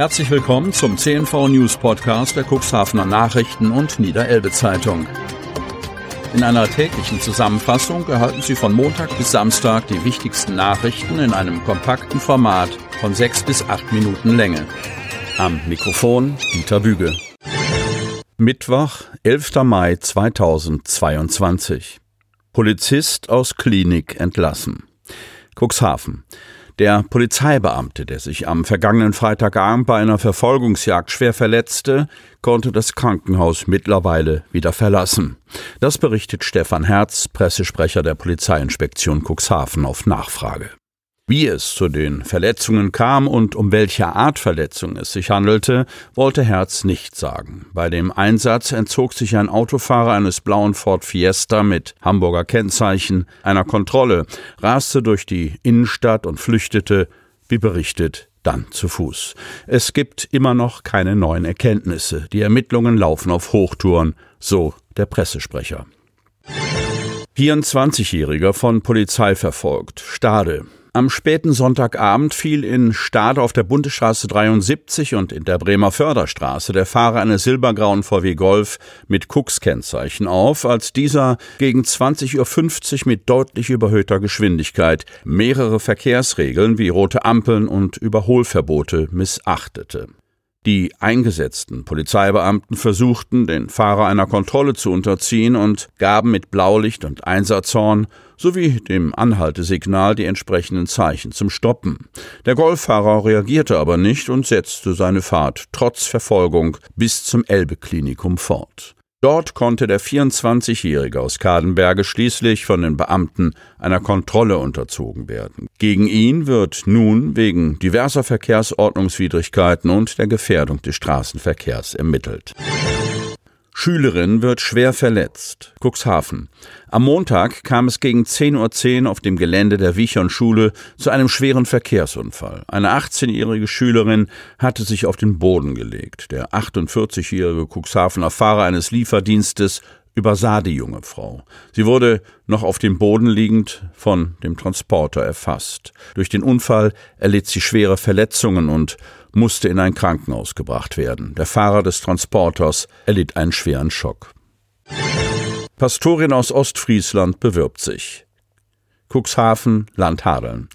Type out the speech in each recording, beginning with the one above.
Herzlich willkommen zum CNV News Podcast der Cuxhavener Nachrichten und Niederelbe Zeitung. In einer täglichen Zusammenfassung erhalten Sie von Montag bis Samstag die wichtigsten Nachrichten in einem kompakten Format von sechs bis acht Minuten Länge. Am Mikrofon Dieter Büge. Mittwoch, 11. Mai 2022. Polizist aus Klinik entlassen. Cuxhaven. Der Polizeibeamte, der sich am vergangenen Freitagabend bei einer Verfolgungsjagd schwer verletzte, konnte das Krankenhaus mittlerweile wieder verlassen. Das berichtet Stefan Herz, Pressesprecher der Polizeiinspektion Cuxhaven auf Nachfrage. Wie es zu den Verletzungen kam und um welche Art Verletzung es sich handelte, wollte Herz nicht sagen. Bei dem Einsatz entzog sich ein Autofahrer eines blauen Ford Fiesta mit Hamburger Kennzeichen einer Kontrolle, raste durch die Innenstadt und flüchtete, wie berichtet, dann zu Fuß. Es gibt immer noch keine neuen Erkenntnisse. Die Ermittlungen laufen auf Hochtouren, so der Pressesprecher. 24-Jähriger von Polizei verfolgt. Stade. Am späten Sonntagabend fiel in Stade auf der Bundesstraße 73 und in der Bremer Förderstraße der Fahrer eines silbergrauen VW Golf mit Cooks-Kennzeichen auf, als dieser gegen 20.50 Uhr mit deutlich überhöhter Geschwindigkeit mehrere Verkehrsregeln wie rote Ampeln und Überholverbote missachtete. Die eingesetzten Polizeibeamten versuchten, den Fahrer einer Kontrolle zu unterziehen und gaben mit Blaulicht und Einsatzhorn sowie dem Anhaltesignal die entsprechenden Zeichen zum Stoppen. Der Golffahrer reagierte aber nicht und setzte seine Fahrt trotz Verfolgung bis zum Elbe-Klinikum fort. Dort konnte der 24-Jährige aus Kadenberge schließlich von den Beamten einer Kontrolle unterzogen werden. Gegen ihn wird nun wegen diverser Verkehrsordnungswidrigkeiten und der Gefährdung des Straßenverkehrs ermittelt. Schülerin wird schwer verletzt. Cuxhaven. Am Montag kam es gegen 10.10 Uhr auf dem Gelände der Wichern-Schule zu einem schweren Verkehrsunfall. Eine 18-jährige Schülerin hatte sich auf den Boden gelegt. Der 48-jährige Cuxhavener Fahrer eines Lieferdienstes übersah die junge Frau. Sie wurde noch auf dem Boden liegend von dem Transporter erfasst. Durch den Unfall erlitt sie schwere Verletzungen und musste in ein Krankenhaus gebracht werden. Der Fahrer des Transporters erlitt einen schweren Schock. Pastorin aus Ostfriesland bewirbt sich. Cuxhaven, Land Hadeln.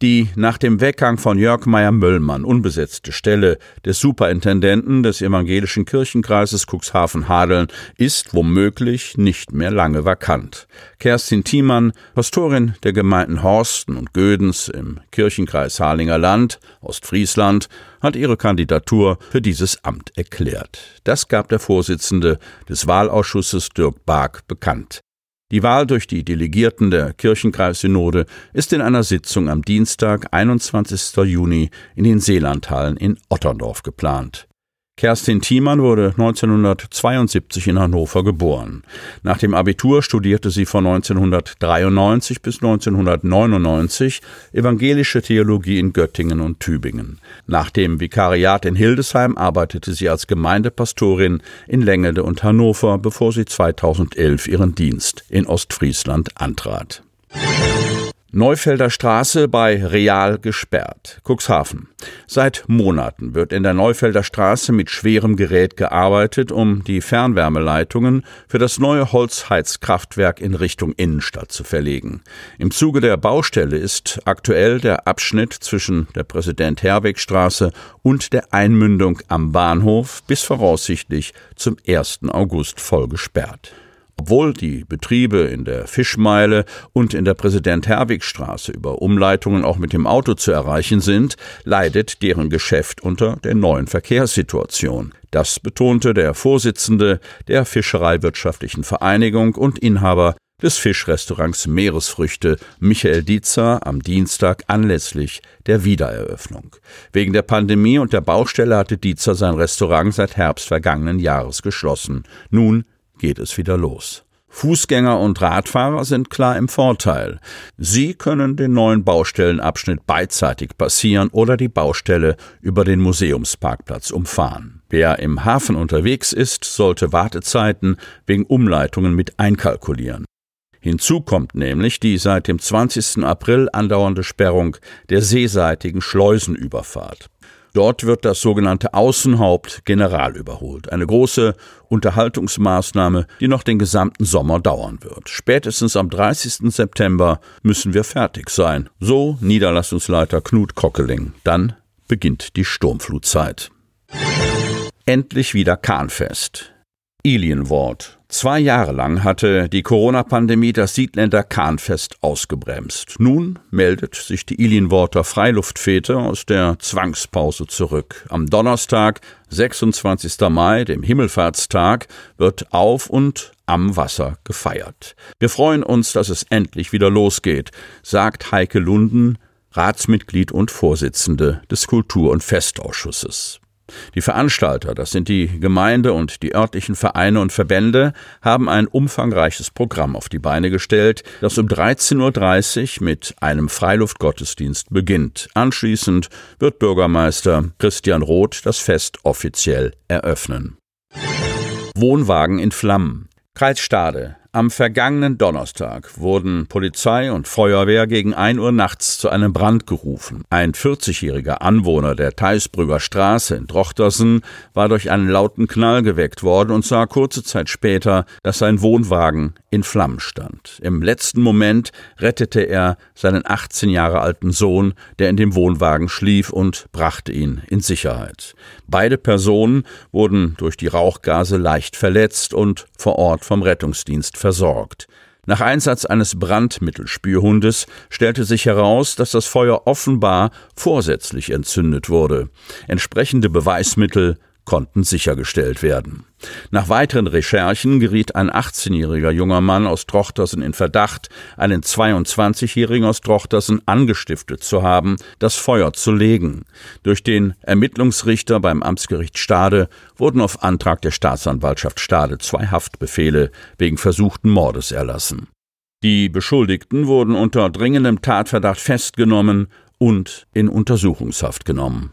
Die nach dem Weggang von Jörg Meyer-Möllmann unbesetzte Stelle des Superintendenten des evangelischen Kirchenkreises Cuxhaven-Hadeln ist womöglich nicht mehr lange vakant. Kerstin Thiemann, Pastorin der Gemeinden Horsten und Gödens im Kirchenkreis Harlinger Land, Ostfriesland, hat ihre Kandidatur für dieses Amt erklärt. Das gab der Vorsitzende des Wahlausschusses Dirk Bark bekannt. Die Wahl durch die Delegierten der Kirchenkreissynode ist in einer Sitzung am Dienstag, 21. Juni in den Seelandhallen in Otterndorf geplant. Kerstin Thiemann wurde 1972 in Hannover geboren. Nach dem Abitur studierte sie von 1993 bis 1999 evangelische Theologie in Göttingen und Tübingen. Nach dem Vikariat in Hildesheim arbeitete sie als Gemeindepastorin in Lengede und Hannover, bevor sie 2011 ihren Dienst in Ostfriesland antrat. Neufelder Straße bei Real gesperrt. Cuxhaven. Seit Monaten wird in der Neufelder Straße mit schwerem Gerät gearbeitet, um die Fernwärmeleitungen für das neue Holzheizkraftwerk in Richtung Innenstadt zu verlegen. Im Zuge der Baustelle ist aktuell der Abschnitt zwischen der Präsident Herweg Straße und der Einmündung am Bahnhof bis voraussichtlich zum 1. August voll gesperrt. Obwohl die Betriebe in der Fischmeile und in der Präsident-Herwig-Straße über Umleitungen auch mit dem Auto zu erreichen sind, leidet deren Geschäft unter der neuen Verkehrssituation. Das betonte der Vorsitzende der Fischereiwirtschaftlichen Vereinigung und Inhaber des Fischrestaurants Meeresfrüchte Michael Dietzer am Dienstag anlässlich der Wiedereröffnung. Wegen der Pandemie und der Baustelle hatte Dietzer sein Restaurant seit Herbst vergangenen Jahres geschlossen. Nun geht es wieder los. Fußgänger und Radfahrer sind klar im Vorteil. Sie können den neuen Baustellenabschnitt beidseitig passieren oder die Baustelle über den Museumsparkplatz umfahren. Wer im Hafen unterwegs ist, sollte Wartezeiten wegen Umleitungen mit einkalkulieren. Hinzu kommt nämlich die seit dem 20. April andauernde Sperrung der seeseitigen Schleusenüberfahrt. Dort wird das sogenannte Außenhaupt General überholt. Eine große Unterhaltungsmaßnahme, die noch den gesamten Sommer dauern wird. Spätestens am 30. September müssen wir fertig sein. So Niederlassungsleiter Knut Kockeling. Dann beginnt die Sturmflutzeit. Endlich wieder Kahnfest. Ilienwort. Zwei Jahre lang hatte die Corona-Pandemie das Siedländer Kahnfest ausgebremst. Nun meldet sich die Ilienworter Freiluftfete aus der Zwangspause zurück. Am Donnerstag, 26. Mai, dem Himmelfahrtstag, wird auf und am Wasser gefeiert. Wir freuen uns, dass es endlich wieder losgeht, sagt Heike Lunden, Ratsmitglied und Vorsitzende des Kultur- und Festausschusses. Die Veranstalter, das sind die Gemeinde und die örtlichen Vereine und Verbände, haben ein umfangreiches Programm auf die Beine gestellt, das um 13.30 Uhr mit einem Freiluftgottesdienst beginnt. Anschließend wird Bürgermeister Christian Roth das Fest offiziell eröffnen. Wohnwagen in Flammen. Kreis Stade. Am vergangenen Donnerstag wurden Polizei und Feuerwehr gegen 1 Uhr nachts zu einem Brand gerufen. Ein 40-jähriger Anwohner der Theisbrüger Straße in Drochtersen war durch einen lauten Knall geweckt worden und sah kurze Zeit später, dass sein Wohnwagen in Flammen stand. Im letzten Moment rettete er seinen 18 Jahre alten Sohn, der in dem Wohnwagen schlief, und brachte ihn in Sicherheit. Beide Personen wurden durch die Rauchgase leicht verletzt und vor Ort vom Rettungsdienst versorgt. Nach Einsatz eines Brandmittelspürhundes stellte sich heraus, dass das Feuer offenbar vorsätzlich entzündet wurde. Entsprechende Beweismittel konnten sichergestellt werden. Nach weiteren Recherchen geriet ein 18-jähriger junger Mann aus Trochtersen in Verdacht, einen 22-jährigen aus Trochtersen angestiftet zu haben, das Feuer zu legen. Durch den Ermittlungsrichter beim Amtsgericht Stade wurden auf Antrag der Staatsanwaltschaft Stade zwei Haftbefehle wegen versuchten Mordes erlassen. Die Beschuldigten wurden unter dringendem Tatverdacht festgenommen und in Untersuchungshaft genommen.